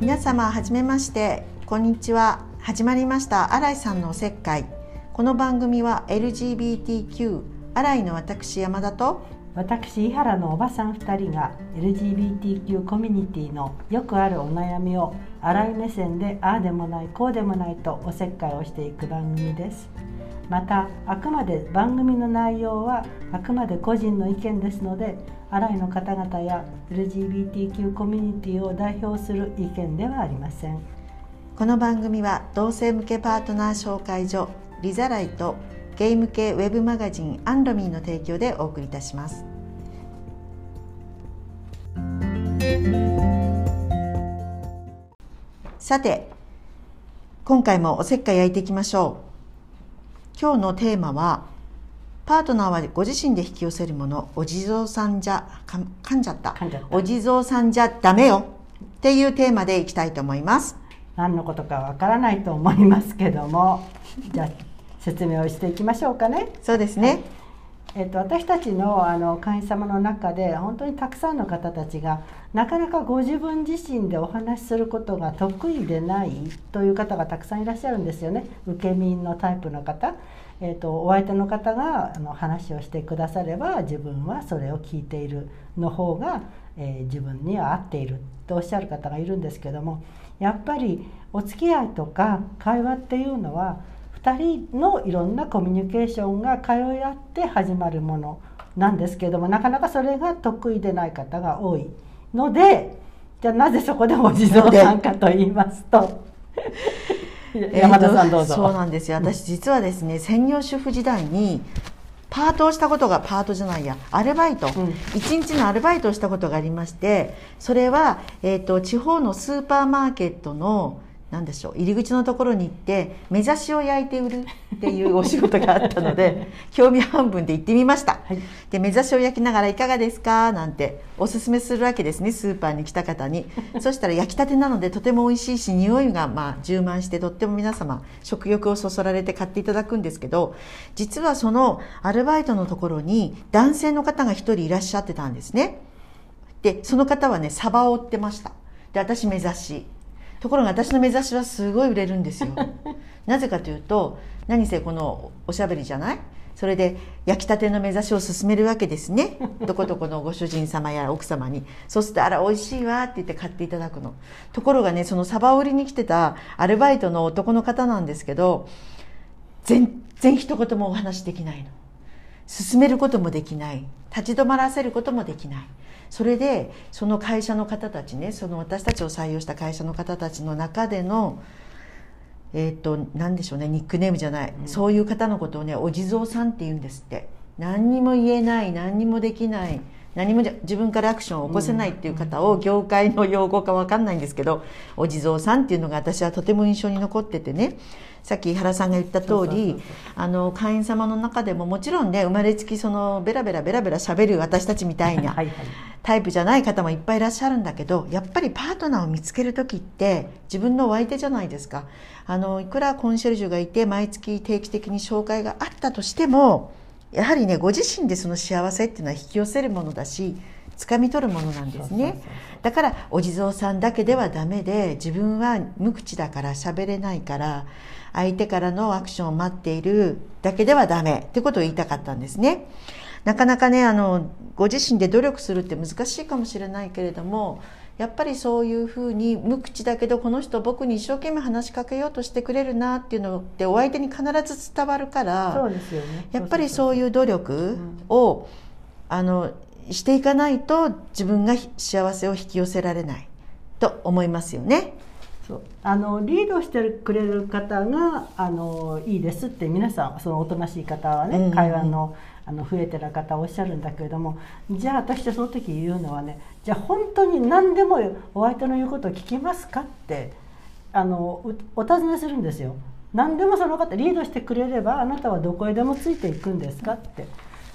皆様はじめまして。こんにちは。始まりました。新井さんのおせっかい。この番組は LGBTQ 新井の私山田と私井原のおばさん2人が LGBTQ コミュニティのよくあるお悩みを新井目線でああでもないこうでもないとおせっかいをしていく番組です。またあくまで番組の内容はあくまで個人の意見ですので新井の方々や LGBTQ コミュニティを代表する意見ではありません。この番組は同性向けパートナー紹介所リザライとゲーム系ウェブマガジンアンロミーの提供でお送りいたします。さて今回もおせっかい焼いていきましょう。今日のテーマはパートナーはご自身で引き寄せるものお地蔵さんじゃか噛んじゃった。噛んじゃった。お地蔵さんじゃダメよ。っていうテーマでいきたいと思います。何のことかわからないと思いますけども。じゃあ説明をしていきましょうかね。そうですね、えっと、私たちのあの会員様の中で本当にたくさんの方たちがなかなかご自分自身でお話しすることが得意でないという方がたくさんいらっしゃるんですよね。受け身のタイプの方、えっと、お相手の方があの話をしてくだされば自分はそれを聞いているの方が、えー自分には合っているとおっしゃる方がいるんですけども。やっぱりお付き合いとか会話っていうのは2人のいろんなコミュニケーションが通い合って始まるものなんですけどもなかなかそれが得意でない方が多いのでじゃあなぜそこでお地蔵さんかと言いますと。山田さんどうぞ。えーとそうなんですよ。私実はですね専業主婦時代にパートをしたことがパートじゃないやアルバイト、ん。一日のアルバイトをしたことがありましてそれは、えー、と地方のスーパーマーケットのなんでしょう入り口のところに行って目指しを焼いて売るっていうお仕事があったので 興味半分で行ってみました、はい。で目指しを焼きながらいかがですか？なんておすすめするわけですねスーパーに来た方に。そしたら焼きたてなのでとても美味しいし匂いがまあ充満してとっても皆様食欲をそそられて買っていただくんですけど実はそのアルバイトのところに男性の方が一人いらっしゃってたんですね。でその方はねサバを売ってました。で私目指しところが私の目指しはすごい売れるんですよ。なぜかというと何せこのおしゃべりじゃない？それで焼きたての目指しを勧めるわけですね。どこどこのご主人様や奥様に。そうすると「あら美味しいわ」って言って買っていただくの。ところがねそのサバを売りに来てたアルバイトの男の方なんですけど全然一言もお話できないの。進めることもできない。立ち止まらせることもできないそれでその会社の方たちねその私たちを採用した会社の方たちの中でのえっ、と何でしょうねニックネームじゃない、そういう方のことをねお地蔵さんって言うんですって。何にも言えない何にもできない何もじゃ自分からアクションを起こせないっていう方を業界の用語か分かんないんですけどお地蔵さんっていうのが私はとても印象に残っててね。さっき井原さんが言った通りあの会員様の中でももちろんね生まれつきそのベラベラベラベラ喋る私たちみたいなタイプじゃない方もいっぱいいらっしゃるんだけどやっぱりパートナーを見つける時って自分のお相手じゃないですか。あのいくらコンシェルジュがいて毎月定期的に紹介があったとしてもやはりねご自身でその幸せっていうのは引き寄せるものだし掴み取るものなんですね。だからお地蔵さんだけではダメで自分は無口だから喋れないから相手からのアクションを待っているだけではダメってことを言いたかったんですね。なかなかねあのご自身で努力するって難しいかもしれないけれどもやっぱりそういうふうに無口だけどこの人僕に一生懸命話しかけようとしてくれるなっていうのってお相手に必ず伝わるからそうですよねやっぱりそういう努力を、あのしていかないと自分が幸せを引き寄せられないと思いますよね。そうあのリードしてくれる方があのいいですって皆さんそのおとなしい方はね、うんうん会話のあの増えてる方はおっしゃるんだけれどもじゃあ私はその時言うのはねじゃあ本当に何でもお相手の言うことを聞きますかってあのうお尋ねするんですよ。何でもその方リードしてくれればあなたはどこへでもついていくんですかって。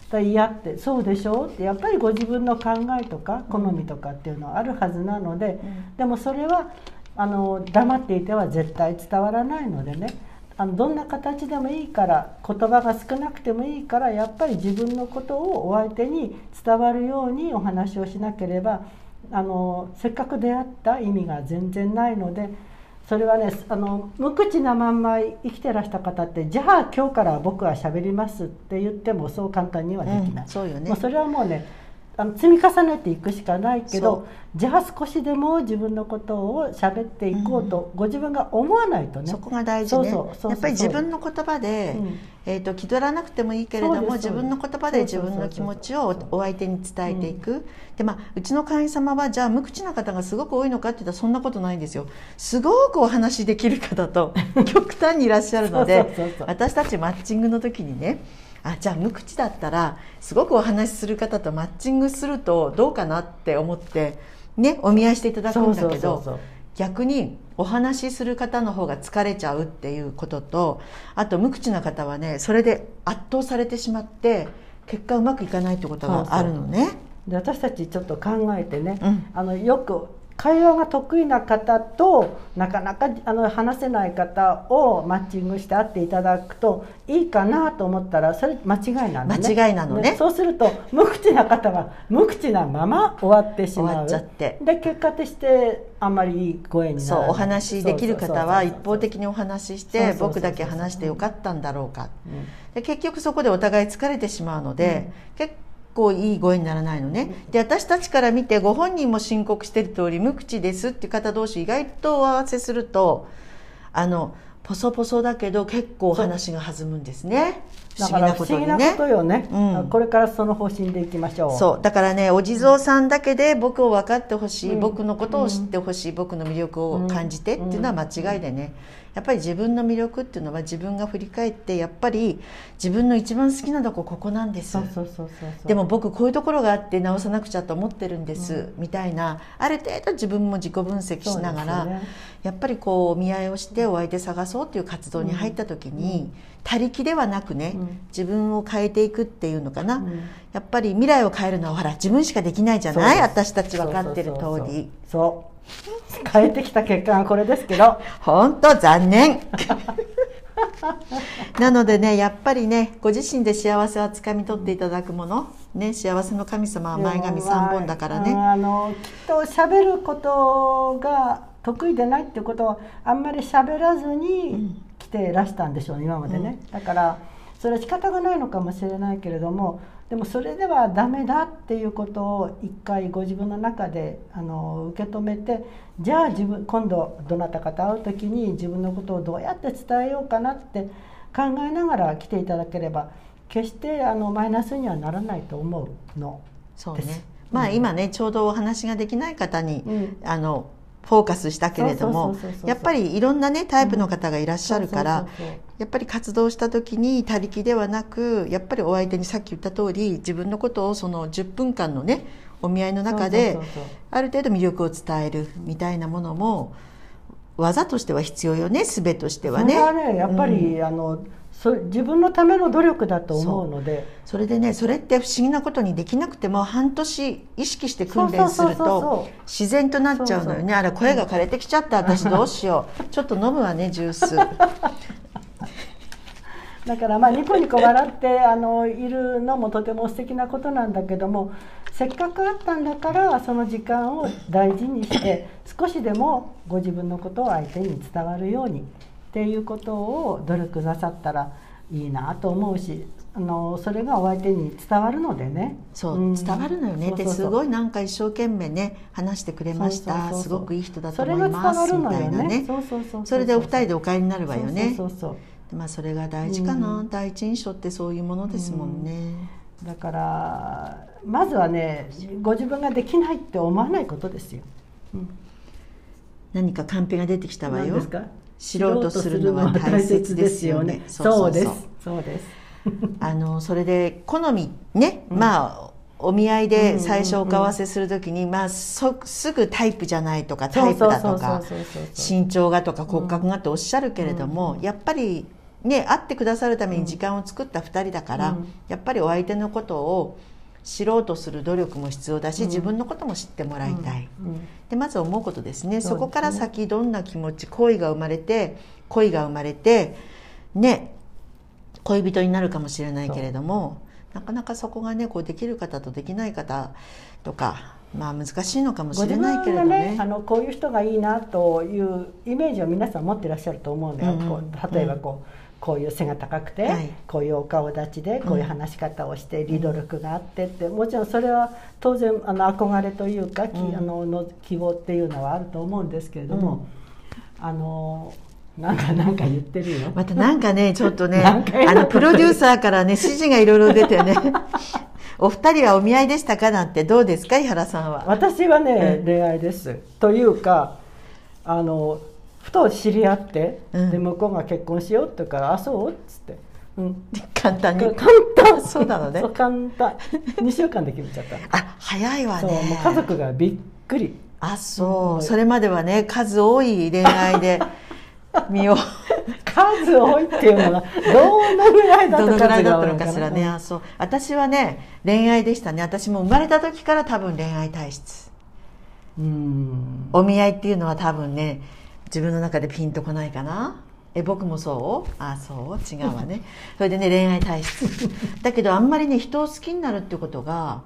だいやってそうでしょうってやっぱりご自分の考えとか好みとかっていうのはあるはずなので、うんでもそれはあの黙っていては絶対伝わらないのでね。あのどんな形でもいいから言葉が少なくてもいいからやっぱり自分のことをお相手に伝わるようにお話をしなければあのせっかく出会った意味が全然ないのでそれはねあの無口なまんま生きてらした方ってじゃあ今日から僕は喋りますって言ってもそう簡単にはできない、うんそうよね。もうそれはもうねあの積み重ねていくしかないけどじゃあ少しでも自分のことを喋っていこうと、ご自分が思わないとね。そこが大事ね。やっぱり自分の言葉で、うんえー、と気取らなくてもいいけれども自分の言葉で自分の気持ちをお相手に伝えていく、でまあうちの会員様はじゃあ無口な方がすごく多いのかって言ったらそんなことないんですよ。すごくお話しできる方と 極端にいらっしゃるので私たちマッチングの時にねあじゃあ無口だったらすごくお話しする方とマッチングするとどうかなって思ってねお見合いしていただくんだけどそうそうそうそう。逆にお話しする方の方が疲れちゃうっていうこととあと無口な方はねそれで圧倒されてしまって結果うまくいかないってことがあるのね。で私たちちょっと考えてね、うん。あのよく会話が得意な方となかなかあの話せない方をマッチングして会っていただくといいかなと思ったらそれ間違いなのね。間違いなのね。そうすると無口な方は無口なまま終わってしまう。終わっちゃって。で結果としてあんまりいい声にならお話しできる方は一方的に、にお話しして僕だけ話してよかったんだろうか。うん。で結局そこでお互い疲れてしまうので、結構いい声にならないのね。で私たちから見てご本人も申告している通り無口ですっていう方同士意外とお合わせするとあのポソポソだけど結構お話が弾むんですね。不だ思議なから不思議なことにね。ことよね、うん。これからその方針でいきましょう。そう。だからねお地蔵さんだけで僕を分かってほしい、うん。僕のことを知ってほしい、僕の魅力を感じてっていうのは間違いでね、やっぱり自分の魅力っていうのは自分が振り返ってやっぱり自分の一番好きなとこここなんです。そうそうそうそうそう。でも僕こういうところがあって直さなくちゃと思ってるんです、みたいなある程度自分も自己分析しながら、ね。やっぱりこうお見合いをしてお相手探そうっていう活動に入った時に、他力ではなくね、うん。自分を変えていくっていうのかな、うん。やっぱり未来を変えるのはほら自分しかできないじゃない？私たち分かってる通そうそうそうりそう。変えてきた結果がこれですけど。本当残念。なのでねやっぱりねご自身で幸せをつかみ取っていただくもの、ね、幸せの神様は前髪3本だからね、ああのきっと喋ることが得意でないってことはあんまり喋らずに来てらしたんでしょうね今までね、だからそれは仕方がないのかもしれないけれどもでもそれではダメだっていうことを一回ご自分の中であの受け止めてじゃあ自分今度どなたかと会う時に自分のことをどうやって伝えようかなって考えながら来ていただければ決してあのマイナスにはならないと思うの。そうね。です。まあ今ねちょうどお話ができない方に、うん。あのフォーカスしたけれどもやっぱりいろんなねタイプの方がいらっしゃるから、やっぱり活動した時に他力ではなくやっぱりお相手にさっき言った通り自分のことをその10分間のねお見合いの中である程度魅力を伝えるみたいなものも技としては必要よね術としてはね。それはねやっぱり、あのそ自分のための努力だと思うので。それでねそれって不思議なことにできなくても半年意識して訓練するとう自然となっちゃうのよね。あれ声が枯れてきちゃった。私どうしよう。ちょっと飲むわねジュース。だからまあニコニコ笑ってあのいるのもとても素敵なことなんだけどもせっかくあったんだからその時間を大事にして少しでもご自分のことを相手に伝わるようにっていうことを努力なさったらいいなと思うしあのそれがお相手に伝わるのでね。そう、ん。伝わるのよね。ってすごいなんか一生懸命ね話してくれました。すごくいい人だとそれ思いが伝わるますみのよねたいなね。そうそうそうそれでお二人でお帰りになるわよね。そうそうそうまあそれが大事かな、うん第一印象ってそういうものですもんね、だからまずはねご自分ができないって思わないことですよ、うん何かカンペが出てきたわよ何ですか知ろうとするのは大切ですよね。そうです。そうです。あのそれで好みね、まあお見合いで最初お顔合わせするときに、まあ、そすぐタイプじゃないとかタイプだとか身長がとか骨格がとおっしゃるけれども、やっぱりね会ってくださるために時間を作った2人だから、うん。やっぱりお相手のことを知ろうとする努力も必要だし、うん。自分のことも知ってもらいたい、うん。でまず思うことですね。そこから先どんな気持ち恋が生まれて恋が生まれてね恋人になるかもしれないけれどもなかなかそこがねこうできる方とできない方とかまあ難しいのかもしれないけれどね。ねあのこういう人がいいなというイメージを皆さん持ってらっしゃると思うんだよ、うんうん。こう例えばこうこういう背が高くて、はい。こういうお顔立ちでこういう話し方をして、リード力があってってもちろんそれは当然あの憧れというか、きうん。あのの希望っていうのはあると思うんですけれども、あのなんかなんか言ってるよ。またなんかねちょっとね あのプロデューサーからね指示がいろいろ出てね お二人はお見合いでしたかなんてどうですか井原さんは？私はね、うん。恋愛です。というかあのふと知り合って、うん。で向こうが結婚しようって言うから「あそう?」っつって、うん、簡単に。簡単。そうなのね。そう簡単。2週間で決めちゃった。の あ早いわそうもねう家族がびっくり。あそう、うん。それまではね数多い恋愛で 身を数多いっていうのがどのぐらいだどとのぐらいだった数が多いのかしら。ね、うんあそう。私はね恋愛でしたね。私も生まれた時から多分恋愛体質。うん。お見合いっていうのは多分ね自分の中でピンとこないかな？え僕もそう？あそう？違うわね。それでね恋愛体質。だけどあんまりね人を好きになるってことが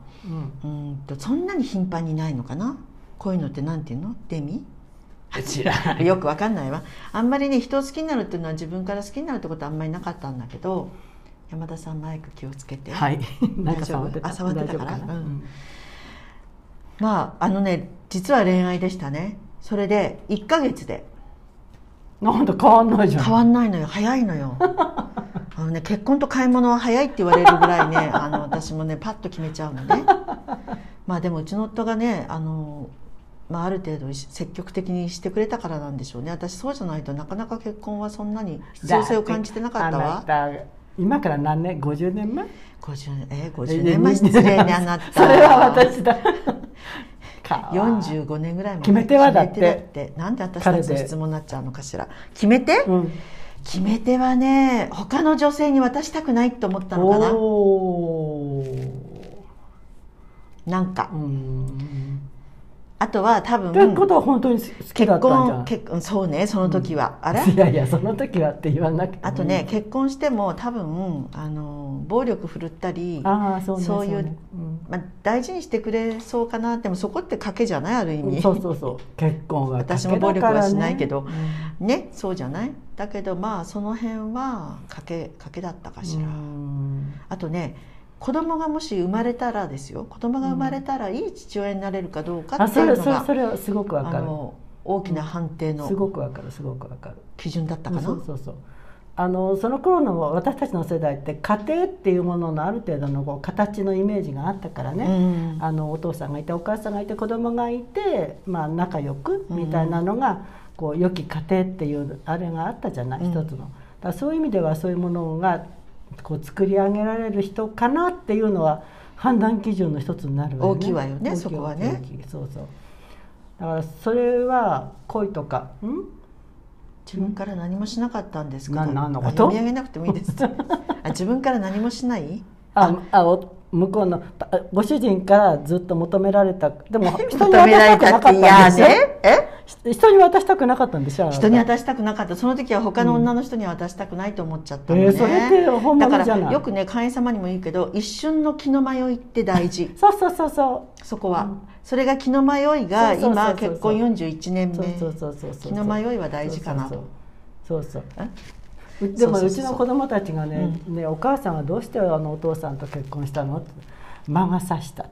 うん。うんとそんなに頻繁にないのかな？こういうのってなんていうの？デミ？知らない よくわかんないわ。あんまりね人を好きになるっていうのは自分から好きになるってことはあんまりなかったんだけど山田さんマイク気をつけて、はい。大丈夫？あ触ってたから？大丈夫な？うん。まああのね実は恋愛でしたね。それで1ヶ月でなんだ変わんないじゃん。変わんないのよ。早いのよ。あのね結婚と買い物は早いって言われるぐらいねあの私もねパッと決めちゃうのね。まあでもうちの夫がねあの、まあ、ある程度積極的にしてくれたからなんでしょうね。私そうじゃないとなかなか結婚はそんなに必要性を感じてなかったわ。た今から何年？50年前？50え50年前失礼ねあなた。それは私だ 45年ぐらい前決め手はだって。だって。なんで私たちの質問になっちゃうのかしら。決め手、うん。決め手はね他の女性に渡したくないって思ったのかな。なんか。うんあとは多って分ことは本当に好きだ結ったんじゃん。婚結婚そうねその時は、あれ？いやいやその時はって言わなくてもあとね、結婚しても多分あの暴力振るったりああそうねそういうね。うん。まあ、大事にしてくれそうかなでもそこって賭けじゃないある意味。そうそうそう。結婚は私も暴力はしないけど。ねそうじゃない？だけどまあその辺は賭け賭けだったかしら、あとね子供がもし生まれたらですよ。子供が生まれたらいい父親になれるかどうかあそれっていうのがそれそれはすごくわかる。大きな判定のすごくわかるすごくわかる。基準だったかな、そうそうそうあのその頃の私たちの世代って家庭っていうもののある程度のこう形のイメージがあったからね、うん。あのお父さんがいてお母さんがいて子供がいて、まあ、仲良くみたいなのが、こう良き家庭っていうあれがあったじゃない、うん。一つの。だそういう意味ではそういうものがこう作り上げられる人かなっていうのは判断基準の一つになるわよね。大きいわよねそこはね。そうそう。だからそれは恋とかん？自分から何もしなかったんですか？な何のこと？あ読み上げなくてもいいです。あ自分から何もしない？ああお向こうのあご主人からずっと求められたでも人に求められ渡したくたなかったんでね。え？人に渡したくなかったんでしょ？人に渡したくなかった。その時は他の女の人には渡したくないと思っちゃったのね、えーそれって本だか物じゃない？らよくね会員様にも言うけど一瞬の気の迷いって大事。そうそうそうそそこは、うんそれが気の迷いが今結婚41年目。うそうそうそうそう。気の迷いは大事かなと。そうそうそうえう。でもそうそうそうう。ちの子供たちがね,、ねお母さんはどうしてあのお父さんと結婚したの？って。魔が差した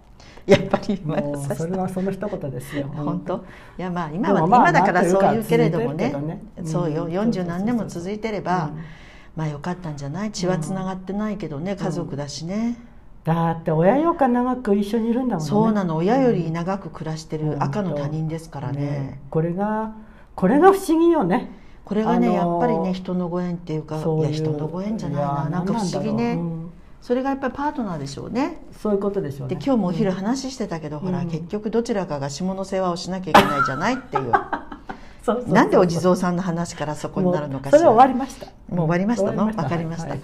やっぱり今それはその一言ですよ 本当？いやまあ今は、まあ今だからそう言うけれどもね。ねうんそうよ。そう40何年も続いてれば、うんまあよかったんじゃない血はつながってないけどね、家族だしね、だって親よか長く一緒にいるんだもんねそうなの親より長く暮らしてる赤の他人ですからね,、これがこれが不思議よねこれがね、あのーやっぱりね人のご縁っていうかいや人のご縁じゃないやななんか不思議ね、それがやっぱりパートナーでしょうね。そういうことでしょうね。で今日もお昼話してたけど、ほらうん結局どちらかが下の世話をしなきゃいけないじゃないっていう。なんでお地蔵さんの話からそこになるのかしら。もうそれは終わりました。もう終わりました。の終わわかりました、はい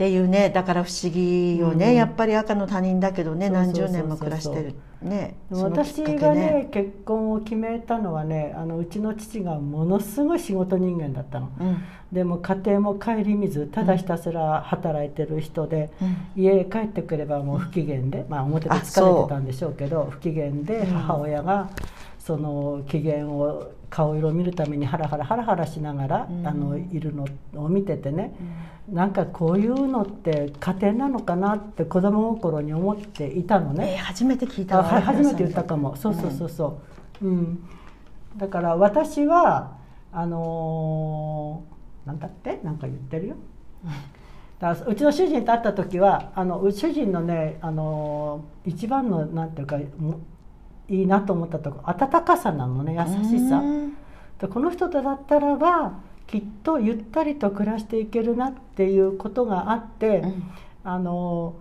っていうねだから不思議よね、うん。やっぱり赤の他人だけどね何十年も暮らしてる。ね私がね結婚を決めたのはねあのうちの父がものすごい仕事人間だったの。うん。でも家庭も顧みずただひたすら働いてる人で、うん。家へ帰ってくればもう不機嫌で、まあ表であ疲れてたんでしょうけど不機嫌でうん母親がその機嫌を顔色を見るためにハラハラハラハラしながら、うん。あのいるのを見ててね、なんかこういうのって家庭なのかなって子供心に思っていたのね。えー初めて聞いたは初めて言ったかも。そうそうそうそう。うん、だから私はあのーなんだって？なんか言ってるよ。だうちの主人と会った時はあのう主人のね、あのー一番のなんていうかもいいなと思ったとこ温かさなのね優しさ。うん。でこの人とだったらばきっとゆったりと暮らしていけるなっていうことがあって、うん。あの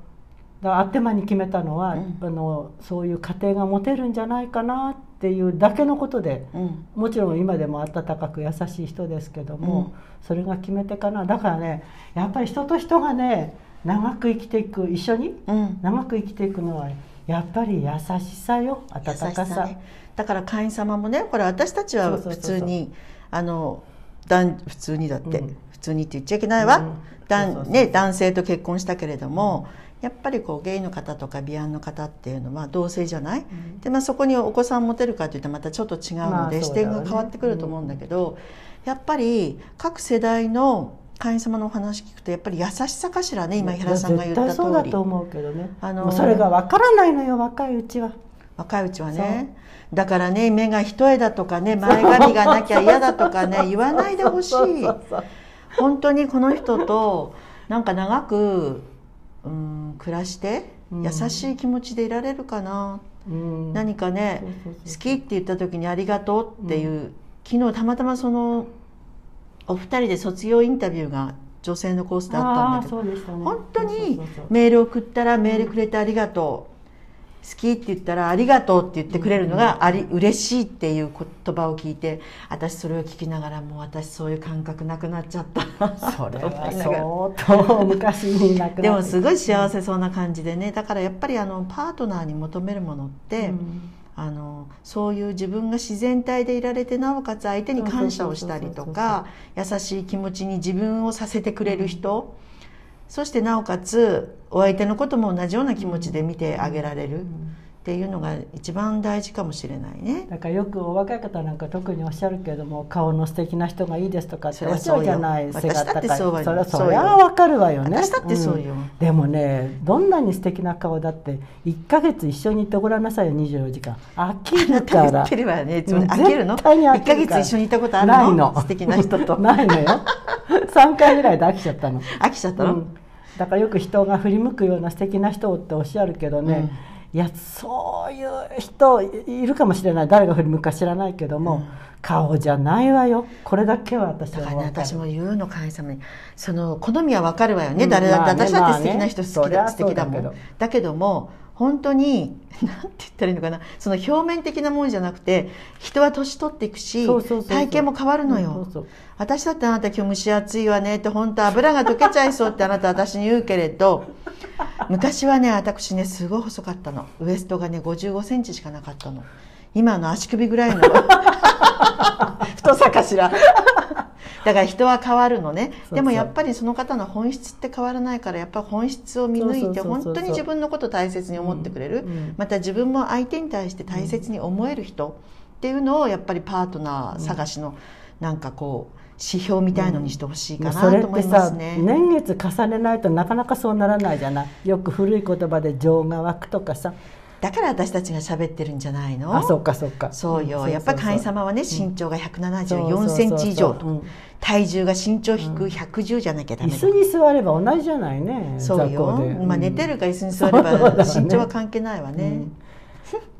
あってまに決めたのは、うん。あのそういう家庭が持てるんじゃないかなっていうだけのことでうん。もちろん今でも温かく優しい人ですけども、うん。それが決め手かな。だからねやっぱり人と人がね長く生きていく一緒にうん。長く生きていくのはやっぱり優しさよ温優しかさね。だから会員様もねこれ私たちは普通にあの男普通にだって、うん。普通にって言っちゃいけないわ、うん。ね、男性と結婚したけれども、やっぱりこうゲイの方とかビアンの方っていうのは同性じゃない、ん。でまあ、そこにお子さん持てるかといったらまたちょっと違うので、まあね。点が変わってくると思うんだけど、やっぱり各世代の会員様のお話聞くとやっぱり優しさかしらね今井原さんが言った絶対そうだ通り。と思うけどね、あのーそれが分からないのよ若いうちは。若いうちはね。だからね目が一重だとかね前髪がなきゃ嫌だとかね言わないでほしい。本当にこの人となんか長く、うん、暮らしてうん。優しい気持ちでいられるかな、うん。何かね好きって言った時に「ありがとう」っていう、昨日たまたまそのお二人で卒業インタビューが女性のコースであったんだけどね。本当にメール送ったらメールくれてありがとう。好きって言ったらありがとうって言ってくれるのがあり嬉しいっていう言葉を聞いて私それを聞きながらもう私そういう感覚なくなっちゃったそれは相当昔になくなってでもすごい幸せそうな感じでね。だからやっぱりあのパートナーに求めるものって、うんあのそういう自分が自然体でいられてなおかつ相手に感謝をしたりとか優しい気持ちに自分をさせてくれる人、そしてなおかつお相手のことも同じような気持ちで見てあげられるっていうのが一番大事かもしれないね。だからよくお若い方なんか特におっしゃるけれども顔の素敵な人がいいですとかっておっしゃるじゃない背が高い。それはそりゃわかるわよね。私だってそうよ。ん。でもねどんなに素敵な顔だって1ヶ月一緒にいてごらんなさいよ24時間。飽きるから。言ってるわよね飽きるの？絶対に飽1ヶきるから。月一緒にいたことあるの？ないの。素敵な人と。ないのよ。3回ぐらいで飽きちゃったの。飽きちゃったの、うん。だからよく人が振り向くような素敵な人っておっしゃるけどね、いやそういう人いるかもしれない。誰が振り向くか知らないけども、うん。顔じゃないわよ。これだけは私だからね私も言うの会員様に。その好みは分かるわよね、うん誰だって、まあね私だって素敵な人好きだ、まあね素敵だもん。だけども本当に 何て言ったらいいのかな。その表面的なもんじゃなくて人は年取っていくし体型も変わるのよ、うんそうそう。私だってあなた今日蒸し暑いわねって本当油が溶けちゃいそうってあなた私に言うけれど 昔はね私ねすごい細かったの。ウエストがね5 5センチしかなかったの。今の足首ぐらいの。太さかしらだから人は変わるのね。でもやっぱりその方の本質って変わらないからやっぱ本質を見抜いて本当に自分のことを大切に思ってくれる、うんうん。また自分も相手に対して大切に思える人っていうのをやっぱりパートナー探しのなんかこう指標みたいのにしてほしいかなと思いってさますね。年月重ねないとなかなかそうならないじゃない？よく古い言葉で情が湧くとかさ。だから私たちが喋ってるんじゃないの？あそうかそうか。そうよ、んやっぱり会員様はね身長が174センチ以上と、うん体重が身長引く110じゃなきゃダメだ、椅子に座れば同じじゃないねそうよ。まあ、うん。寝てるか椅子に座れば身長は関係ないわね、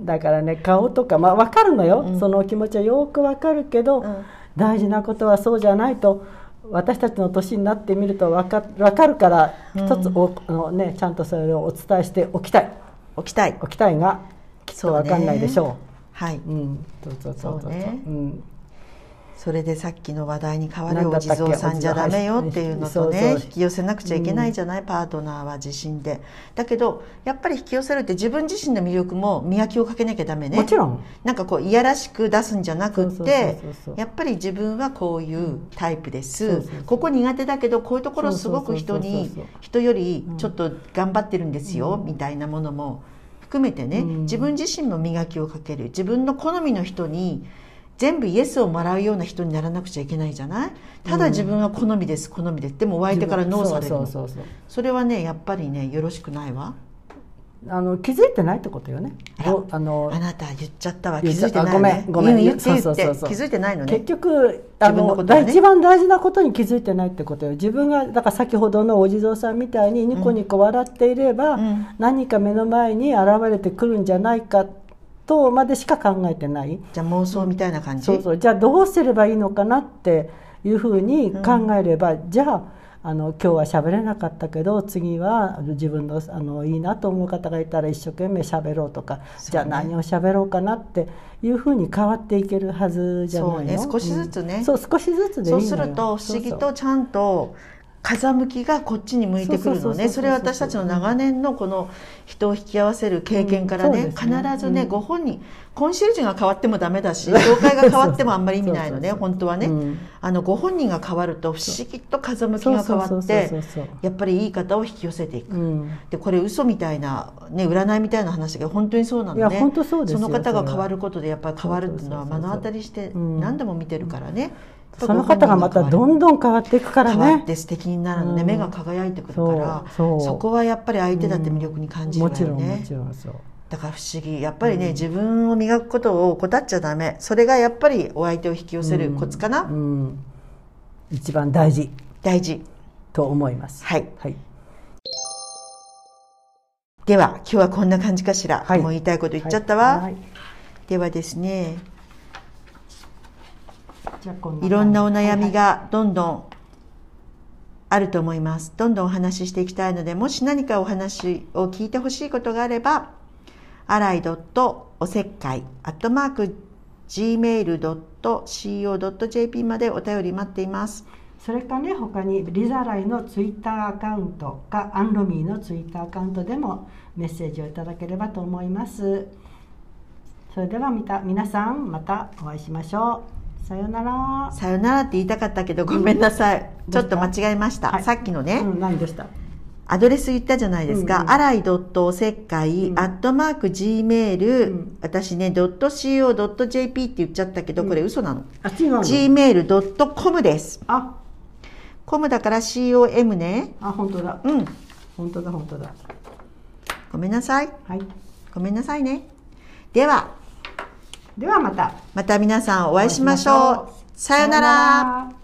だからね顔とかまあ分かるのよ、うん。その気持ちはよく分かるけど、うん。大事なことはそうじゃないと私たちの年になってみると分か分かるからうん。一つお、あのね、ちゃんとそれをお伝えしておきたい。起きたい。おきたいがきっと分かんないでしょはい、う。うん、そうそうそうそう。そうね。うんそれでさっきの話題に変わるお地蔵さんじゃダメよっていうのとね引き寄せなくちゃいけないじゃない、パートナーは自身で。だけどやっぱり引き寄せるって自分自身の魅力も磨きをかけなきゃダメね。もちろん。なんかこういやらしく出すんじゃなくってやっぱり自分はこういうタイプです、ここ苦手だけどこういうところすごく人に人よりちょっと頑張ってるんですよ、みたいなものも含めてね、うん。自分自身も磨きをかける。自分の好みの人に全部イエスをもらうような人にならなくちゃいけないじゃない？ただ自分は好みです好みですでもお相手からノーされるの。それはねやっぱりねよろしくないわ。あの気づいてないってことよね。あのあなた言っちゃったわ。気づいてないごめんごめん。言って言って。気づいてないの結ね局あのね。一番大事なことに気づいてないってことよ。自分がだから先ほどのお地蔵さんみたいにニコニコ笑っていれば、うん。何か目の前に現れてくるんじゃないかとまでしか考えてない、じゃあ妄想みたいな感じ、そうそう。じゃあどうすればいいのかなっていうふうに考えれば、じゃああの今日は喋れなかったけど次は自分のあのいいなと思う方がいたら一生懸命喋ろうとかそうね。じゃあ何を喋ろうかなっていうふうに変わっていけるはずじゃないの？そうね。少しずつね。うん。そう少しずつでいいのよ。そうすると不思議そうとちゃんと風向きがこっちに向いてくるのね。それは私たちの長年のこの人を引き合わせる経験からね,、必ずね、うん。ご本人コンシェルジュが変わってもダメだし 業界が変わってもあんまり意味ないのね本当はね、うん。あのご本人が変わると不思議と風向きが変わってやっぱりいい方を引き寄せていく、うん。でこれ嘘みたいな、ね、占いみたいな話だけど本当にそうなのね。その方が変わることでやっぱり変わるっていうのは目の当たりしてうん。何度も見てるからね、その方がまたどんどん変わっていくから変わっねて素敵になるのね、うん。目が輝いてくるからそこはやっぱり相手だって魅力に感じるわもちろんもよねちろんそう。だから不思議やっぱりね、自分を磨くことを怠っちゃダメ。それがやっぱりお相手を引き寄せるコツかな、うん。うん。一番大事。大事。と思います。はい。はい。では今日はこんな感じかしら、はい。もう言いたいこと言っちゃったわ、はい。ではですねいろんなお悩みはいがどんどんあると思います。どんどんお話ししていきたいので、もし何かお話を聞いてほしいことがあれば、あらいおせっかい、アットマーク、gmail.co.jp までお便り待っています。それかね他にリザライのツイッターアカウントかアンロミーのツイッターアカウントでもメッセージをいただければと思いますそれではみた皆さんまたお会いしましょうさようならさよならって言いたかったけど、ごめんなさい。ちょっと間違えました。はいさっきのね、うん、何でした？アドレス言ったじゃないですか。うんうんあらいおせっかい、うんアットマーク gmail、うん私ね、.co.jp って言っちゃったけど、これ嘘なの。あ違うの？gmail.com です。あコムだから COM ね。あ本当だうん。本当だ本当だごめんなさい。はいごめんなさいね。では、ではまた。また皆さんお会いしましょう。さよなら